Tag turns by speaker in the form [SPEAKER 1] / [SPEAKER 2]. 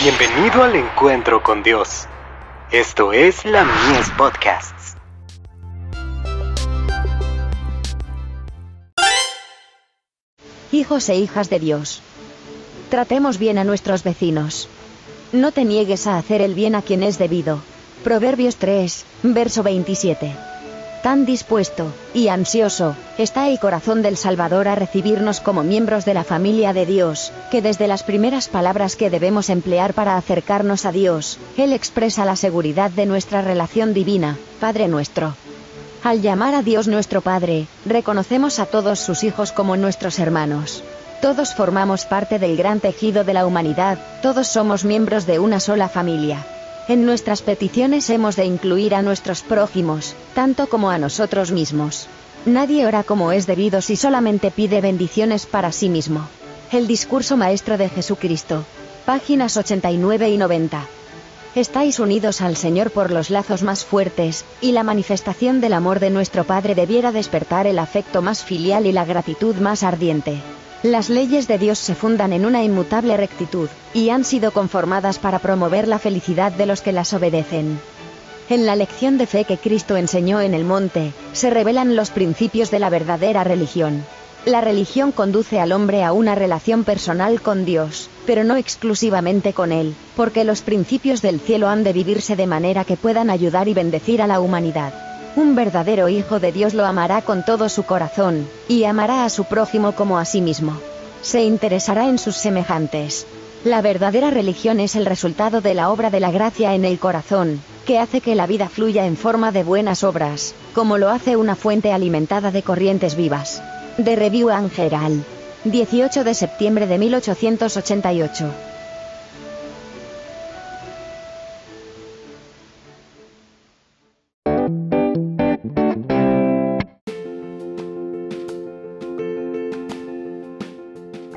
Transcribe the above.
[SPEAKER 1] Bienvenido al encuentro con Dios. Esto es la Mies Podcasts.
[SPEAKER 2] Hijos e hijas de Dios. Tratemos bien a nuestros vecinos. No te niegues a hacer el bien a quien es debido. Proverbios 3, verso 27. Tan dispuesto y ansioso está el corazón del Salvador a recibirnos como miembros de la familia de Dios, que desde las primeras palabras que debemos emplear para acercarnos a Dios, Él expresa la seguridad de nuestra relación divina, Padre nuestro. Al llamar a Dios nuestro Padre, reconocemos a todos sus hijos como nuestros hermanos. Todos formamos parte del gran tejido de la humanidad, todos somos miembros de una sola familia. En nuestras peticiones hemos de incluir a nuestros prójimos, tanto como a nosotros mismos. Nadie ora como es debido si solamente pide bendiciones para sí mismo. El discurso maestro de Jesucristo. Páginas 89 y 90. Estáis unidos al Señor por los lazos más fuertes, y la manifestación del amor de nuestro Padre debiera despertar el afecto más filial y la gratitud más ardiente. Las leyes de Dios se fundan en una inmutable rectitud, y han sido conformadas para promover la felicidad de los que las obedecen. En la lección de fe que Cristo enseñó en el monte, se revelan los principios de la verdadera religión. La religión conduce al hombre a una relación personal con Dios, pero no exclusivamente con Él, porque los principios del cielo han de vivirse de manera que puedan ayudar y bendecir a la humanidad. Un verdadero hijo de Dios lo amará con todo su corazón, y amará a su prójimo como a sí mismo. Se interesará en sus semejantes. La verdadera religión es el resultado de la obra de la gracia en el corazón, que hace que la vida fluya en forma de buenas obras, como lo hace una fuente alimentada de corrientes vivas. De Review Angeral. 18 de septiembre de 1888.